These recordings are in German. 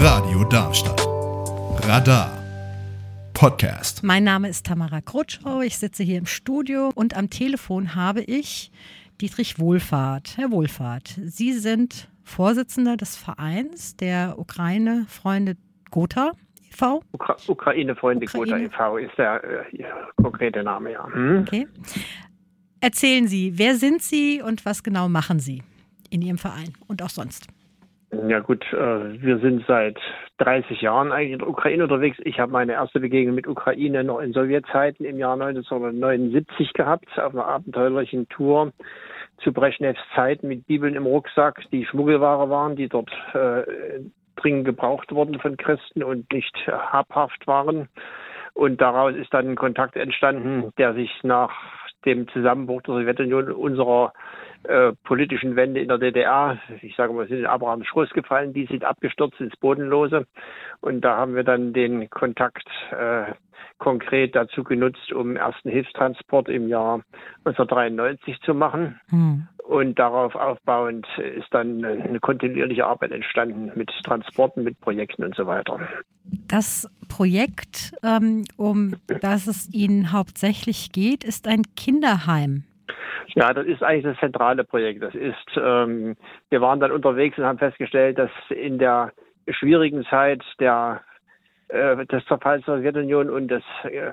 Radio Darmstadt. Radar. Podcast. Mein Name ist Tamara Krutschau. Ich sitze hier im Studio und am Telefon habe ich Dietrich Wohlfahrt. Herr Wohlfahrt, Sie sind Vorsitzender des Vereins der Ukraine-Freunde Gotha e.V. Ukra Ukraine. Gotha e.V. ist der äh, konkrete Name, ja. Hm? Okay. Erzählen Sie, wer sind Sie und was genau machen Sie in Ihrem Verein und auch sonst? Ja gut, äh, wir sind seit 30 Jahren eigentlich in der Ukraine unterwegs. Ich habe meine erste Begegnung mit Ukraine noch in Sowjetzeiten im Jahr 1979 gehabt, auf einer abenteuerlichen Tour zu Brezhnevs Zeiten mit Bibeln im Rucksack, die Schmuggelware waren, die dort äh, dringend gebraucht wurden von Christen und nicht habhaft waren. Und daraus ist dann ein Kontakt entstanden, der sich nach dem Zusammenbruch der Sowjetunion unserer äh, politischen Wende in der DDR. Ich sage mal, sind in Abrahams Schluss gefallen, die sind abgestürzt ins Bodenlose. Und da haben wir dann den Kontakt äh, konkret dazu genutzt, um ersten Hilfstransport im Jahr 1993 zu machen. Hm. Und darauf aufbauend ist dann eine kontinuierliche Arbeit entstanden mit Transporten, mit Projekten und so weiter. Das Projekt, ähm, um das es Ihnen hauptsächlich geht, ist ein Kinderheim. Ja, das ist eigentlich das zentrale Projekt. Das ist, ähm, wir waren dann unterwegs und haben festgestellt, dass in der schwierigen Zeit der äh, des Zerfalls der Sowjetunion und des äh,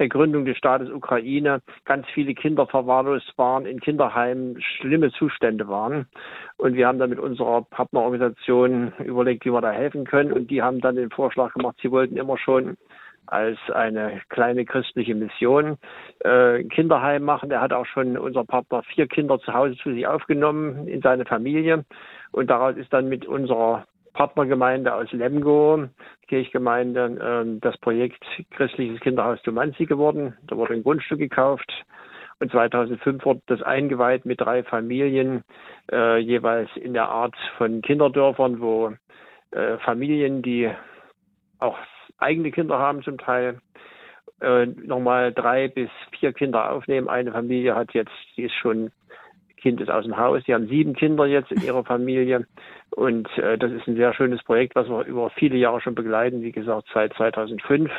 der Gründung des Staates Ukraine ganz viele Kinder verwahrlost waren, in Kinderheimen schlimme Zustände waren. Und wir haben dann mit unserer Partnerorganisation überlegt, wie wir da helfen können. Und die haben dann den Vorschlag gemacht, sie wollten immer schon als eine kleine christliche Mission äh, Kinderheim machen. Der hat auch schon unser Partner vier Kinder zu Hause zu sich aufgenommen in seine Familie. Und daraus ist dann mit unserer Partnergemeinde aus Lemgo, Kirchgemeinde, äh, das Projekt Christliches Kinderhaus Tumanzi geworden. Da wurde ein Grundstück gekauft. Und 2005 wurde das eingeweiht mit drei Familien, äh, jeweils in der Art von Kinderdörfern, wo äh, Familien, die auch eigene Kinder haben zum Teil, äh, nochmal drei bis vier Kinder aufnehmen. Eine Familie hat jetzt, die ist schon, Kind ist aus dem Haus, die haben sieben Kinder jetzt in ihrer Familie. Und äh, das ist ein sehr schönes Projekt, was wir über viele Jahre schon begleiten, wie gesagt, seit 2005.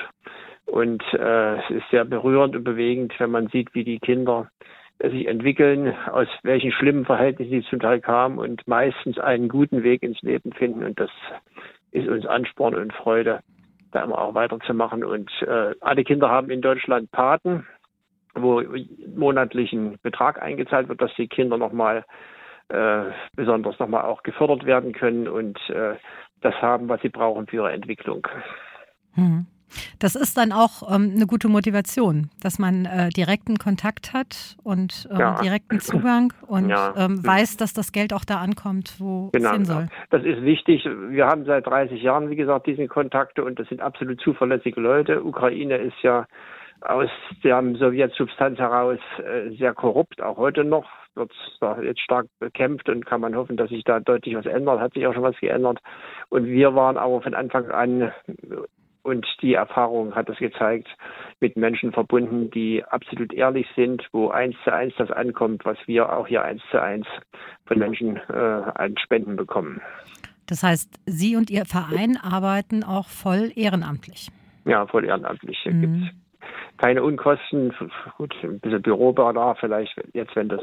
Und äh, es ist sehr berührend und bewegend, wenn man sieht, wie die Kinder sich entwickeln, aus welchen schlimmen Verhältnissen sie zum Teil kamen und meistens einen guten Weg ins Leben finden. Und das ist uns Ansporn und Freude, da immer auch weiterzumachen. Und äh, alle Kinder haben in Deutschland Paten, wo monatlichen Betrag eingezahlt wird, dass die Kinder nochmal äh, besonders nochmal auch gefördert werden können und äh, das haben, was sie brauchen für ihre Entwicklung. Hm. Das ist dann auch ähm, eine gute Motivation, dass man äh, direkten Kontakt hat und ähm, ja. direkten Zugang und ja. ähm, weiß, dass das Geld auch da ankommt, wo genau. es hin soll. Das ist wichtig. Wir haben seit 30 Jahren, wie gesagt, diese Kontakte und das sind absolut zuverlässige Leute. Ukraine ist ja aus der Sowjetsubstanz heraus äh, sehr korrupt, auch heute noch wird da jetzt stark bekämpft und kann man hoffen, dass sich da deutlich was ändert. Hat sich auch schon was geändert. Und wir waren aber von Anfang an und die Erfahrung hat es gezeigt, mit Menschen verbunden, die absolut ehrlich sind, wo eins zu eins das ankommt, was wir auch hier eins zu eins von Menschen äh, an Spenden bekommen. Das heißt, Sie und Ihr Verein arbeiten auch voll ehrenamtlich. Ja, voll ehrenamtlich. Mhm. Gibt keine Unkosten. Gut, ein bisschen Bürobedarf vielleicht jetzt, wenn das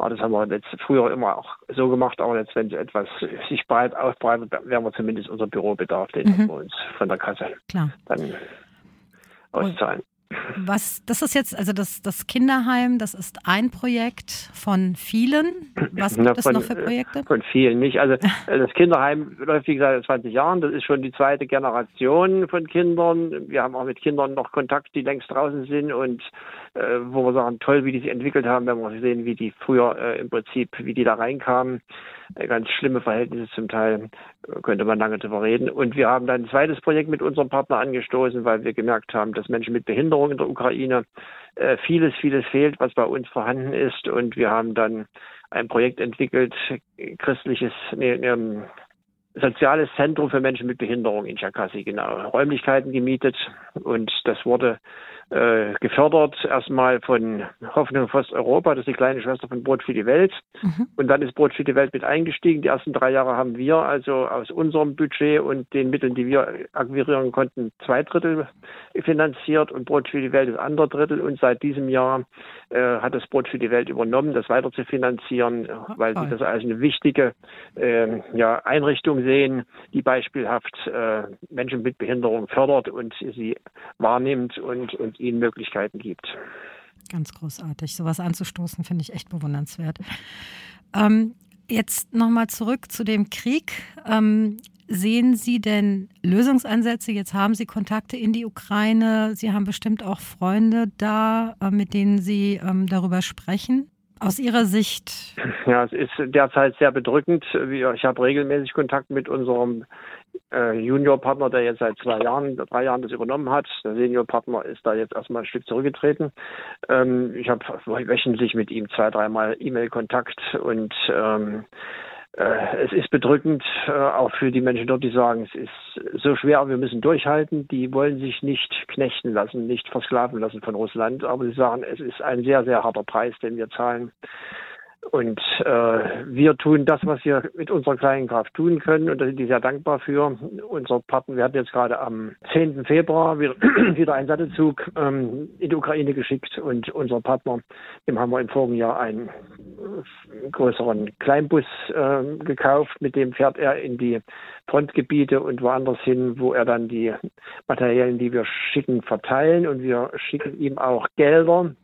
aber das haben wir jetzt früher immer auch so gemacht, aber jetzt, wenn etwas sich breit ausbreitet, werden wir zumindest unser Bürobedarf, den mhm. wir uns von der Kasse Klar. dann auszahlen. Was, das ist jetzt, also das, das Kinderheim, das ist ein Projekt von vielen. Was gibt es noch für Projekte? Von vielen nicht. Also das Kinderheim läuft wie gesagt seit 20 Jahren. Das ist schon die zweite Generation von Kindern. Wir haben auch mit Kindern noch Kontakt, die längst draußen sind und äh, wo wir sagen, toll, wie die sich entwickelt haben, wenn wir sehen, wie die früher äh, im Prinzip, wie die da reinkamen. Äh, ganz schlimme Verhältnisse zum Teil, äh, könnte man lange darüber reden. Und wir haben dann ein zweites Projekt mit unserem Partner angestoßen, weil wir gemerkt haben, dass Menschen mit Behinderung in der Ukraine äh, vieles, vieles fehlt, was bei uns vorhanden ist. Und wir haben dann ein Projekt entwickelt, christliches, nee, nee, soziales Zentrum für Menschen mit Behinderung in Cherkassy, genau. Räumlichkeiten gemietet und das wurde äh, gefördert, erstmal von Hoffnung für Europa, das ist die kleine Schwester von Brot für die Welt. Mhm. Und dann ist Brot für die Welt mit eingestiegen. Die ersten drei Jahre haben wir also aus unserem Budget und den Mitteln, die wir akquirieren konnten, zwei Drittel finanziert und Brot für die Welt das andere Drittel. Und seit diesem Jahr äh, hat das Brot für die Welt übernommen, das weiter zu finanzieren, weil sie das als eine wichtige äh, ja, Einrichtung sehen, die beispielhaft äh, Menschen mit Behinderung fördert und sie wahrnimmt und, und ihnen Möglichkeiten gibt. Ganz großartig. Sowas anzustoßen, finde ich echt bewundernswert. Ähm, jetzt nochmal zurück zu dem Krieg. Ähm, sehen Sie denn Lösungsansätze? Jetzt haben Sie Kontakte in die Ukraine. Sie haben bestimmt auch Freunde da, äh, mit denen Sie ähm, darüber sprechen. Aus Ihrer Sicht? Ja, es ist derzeit sehr bedrückend. Ich habe regelmäßig Kontakt mit unserem äh, Juniorpartner, der jetzt seit zwei Jahren, drei Jahren das übernommen hat. Der Seniorpartner ist da jetzt erstmal ein Stück zurückgetreten. Ähm, ich habe wöchentlich mit ihm zwei, dreimal E-Mail-Kontakt und ähm, äh, es ist bedrückend, äh, auch für die Menschen dort, die sagen, es ist so schwer, wir müssen durchhalten. Die wollen sich nicht knechten lassen, nicht versklaven lassen von Russland, aber sie sagen, es ist ein sehr, sehr harter Preis, den wir zahlen. Und äh, wir tun das, was wir mit unserer kleinen Kraft tun können. Und da sind die sehr dankbar für. Unser Partner, wir hatten jetzt gerade am 10. Februar wieder, wieder einen Sattelzug ähm, in die Ukraine geschickt. Und unser Partner, dem haben wir im vorigen Jahr einen äh, größeren Kleinbus äh, gekauft. Mit dem fährt er in die Frontgebiete und woanders hin, wo er dann die Materialien, die wir schicken, verteilen. Und wir schicken ihm auch Gelder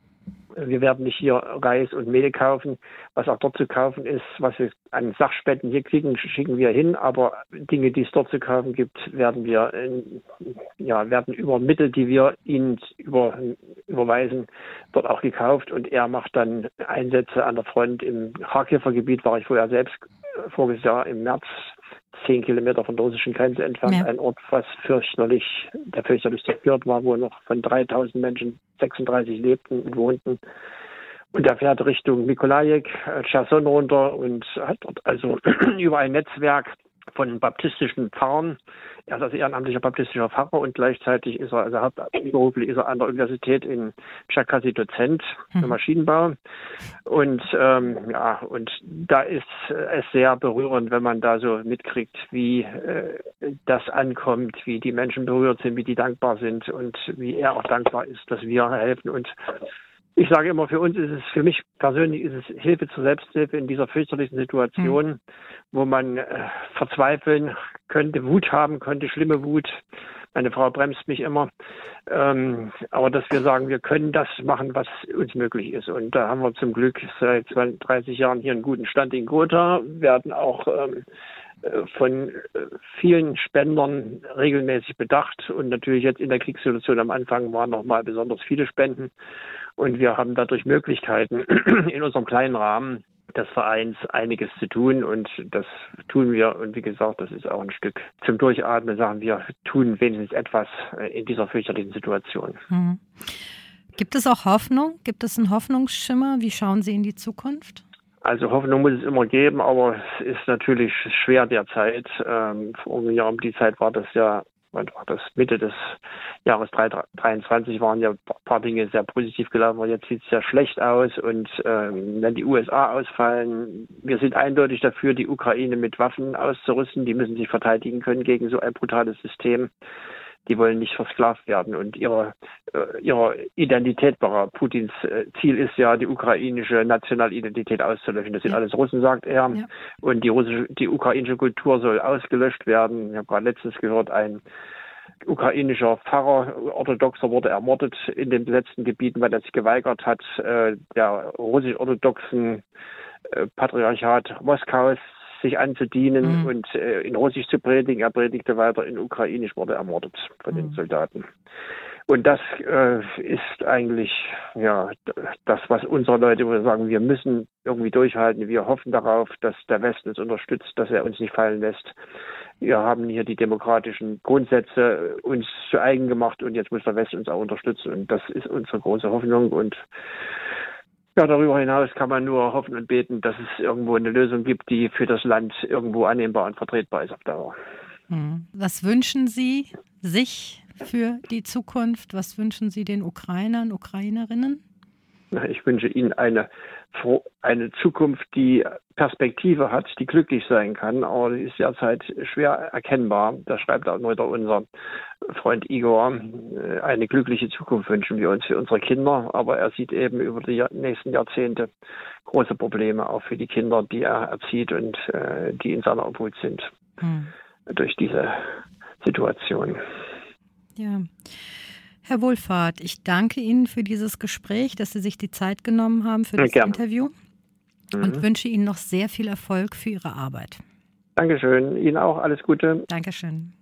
wir werden nicht hier Reis und Mehl kaufen. Was auch dort zu kaufen ist, was wir an Sachspenden hier kriegen, schicken wir hin. Aber Dinge, die es dort zu kaufen gibt, werden wir, ja, werden über Mittel, die wir ihnen über, überweisen, dort auch gekauft. Und er macht dann Einsätze an der Front im Kharkiver Gebiet, war ich vorher selbst voriges Jahr im März zehn Kilometer von der russischen Grenze entfernt, ja. ein Ort, was fürchterlich, der fürchterlich zerstört war, wo noch von 3000 Menschen 36 lebten und wohnten. Und er fährt Richtung Mikolajek, Cherson runter und hat dort also über ein Netzwerk von baptistischen Pfarrern. Er ist also ehrenamtlicher baptistischer Pfarrer und gleichzeitig ist er, also hauptberuflich ist er an der Universität in Cherkasy Dozent für mhm. Maschinenbau. Und ähm, ja, und da ist es sehr berührend, wenn man da so mitkriegt, wie äh, das ankommt, wie die Menschen berührt sind, wie die dankbar sind und wie er auch dankbar ist, dass wir helfen. Und ich sage immer, für uns ist es, für mich persönlich ist es Hilfe zur Selbsthilfe in dieser fürchterlichen Situation, mhm. wo man äh, verzweifeln könnte, Wut haben könnte, schlimme Wut. Meine Frau bremst mich immer. Ähm, aber dass wir sagen, wir können das machen, was uns möglich ist. Und da haben wir zum Glück seit 30 Jahren hier einen guten Stand in Gotha, werden auch ähm, äh, von äh, vielen Spendern regelmäßig bedacht und natürlich jetzt in der Kriegssituation am Anfang waren noch mal besonders viele Spenden und wir haben dadurch Möglichkeiten in unserem kleinen Rahmen des Vereins einiges zu tun und das tun wir. Und wie gesagt, das ist auch ein Stück zum Durchatmen, sagen wir, tun wenigstens etwas äh, in dieser fürchterlichen Situation. Mhm. Gibt es auch Hoffnung? Gibt es einen Hoffnungsschimmer? Wie schauen Sie in die Zukunft? Also Hoffnung muss es immer geben, aber es ist natürlich schwer derzeit. Ähm, vor einem Jahr um die Zeit war das ja das Mitte des Jahres 2023 waren ja ein paar Dinge sehr positiv gelaufen, aber jetzt sieht es sehr schlecht aus und ähm, wenn die USA ausfallen, wir sind eindeutig dafür, die Ukraine mit Waffen auszurüsten, die müssen sich verteidigen können gegen so ein brutales System die wollen nicht versklavt werden. Und ihre, äh, ihre Identität, Putins äh, Ziel ist ja, die ukrainische Nationalidentität auszulöschen. Das sind ja. alles Russen, sagt er. Ja. Und die russische, die ukrainische Kultur soll ausgelöscht werden. Ich habe gerade letztens gehört, ein ukrainischer Pfarrer, orthodoxer, wurde ermordet in den besetzten Gebieten, weil er sich geweigert hat, äh, der russisch-orthodoxen äh, Patriarchat Moskaus sich anzudienen mhm. und äh, in Russisch zu predigen. Er predigte weiter in Ukrainisch, wurde ermordet von mhm. den Soldaten. Und das äh, ist eigentlich ja das, was unsere Leute sagen, wir müssen irgendwie durchhalten. Wir hoffen darauf, dass der Westen uns unterstützt, dass er uns nicht fallen lässt. Wir haben hier die demokratischen Grundsätze uns zu eigen gemacht und jetzt muss der Westen uns auch unterstützen. Und das ist unsere große Hoffnung. Und Ja, darüber hinaus kann man nur hoffen und beten, dass es irgendwo eine Lösung gibt, die für das Land irgendwo annehmbar und vertretbar ist auf Dauer. Hm. Was wünschen Sie sich für die Zukunft? Was wünschen Sie den Ukrainern, Ukrainerinnen? Ich wünsche Ihnen eine, eine Zukunft, die Perspektive hat, die glücklich sein kann, aber die ist derzeit schwer erkennbar. Da schreibt auch nur unser Freund Igor, eine glückliche Zukunft wünschen wir uns für unsere Kinder, aber er sieht eben über die nächsten Jahrzehnte große Probleme auch für die Kinder, die er erzieht und äh, die in seiner Obhut sind hm. durch diese Situation. Ja. Herr Wohlfahrt, ich danke Ihnen für dieses Gespräch, dass Sie sich die Zeit genommen haben für das. Interview mhm. und wünsche Ihnen noch sehr viel Erfolg für Ihre Arbeit. Dankeschön. Ihnen auch alles Gute. Dankeschön.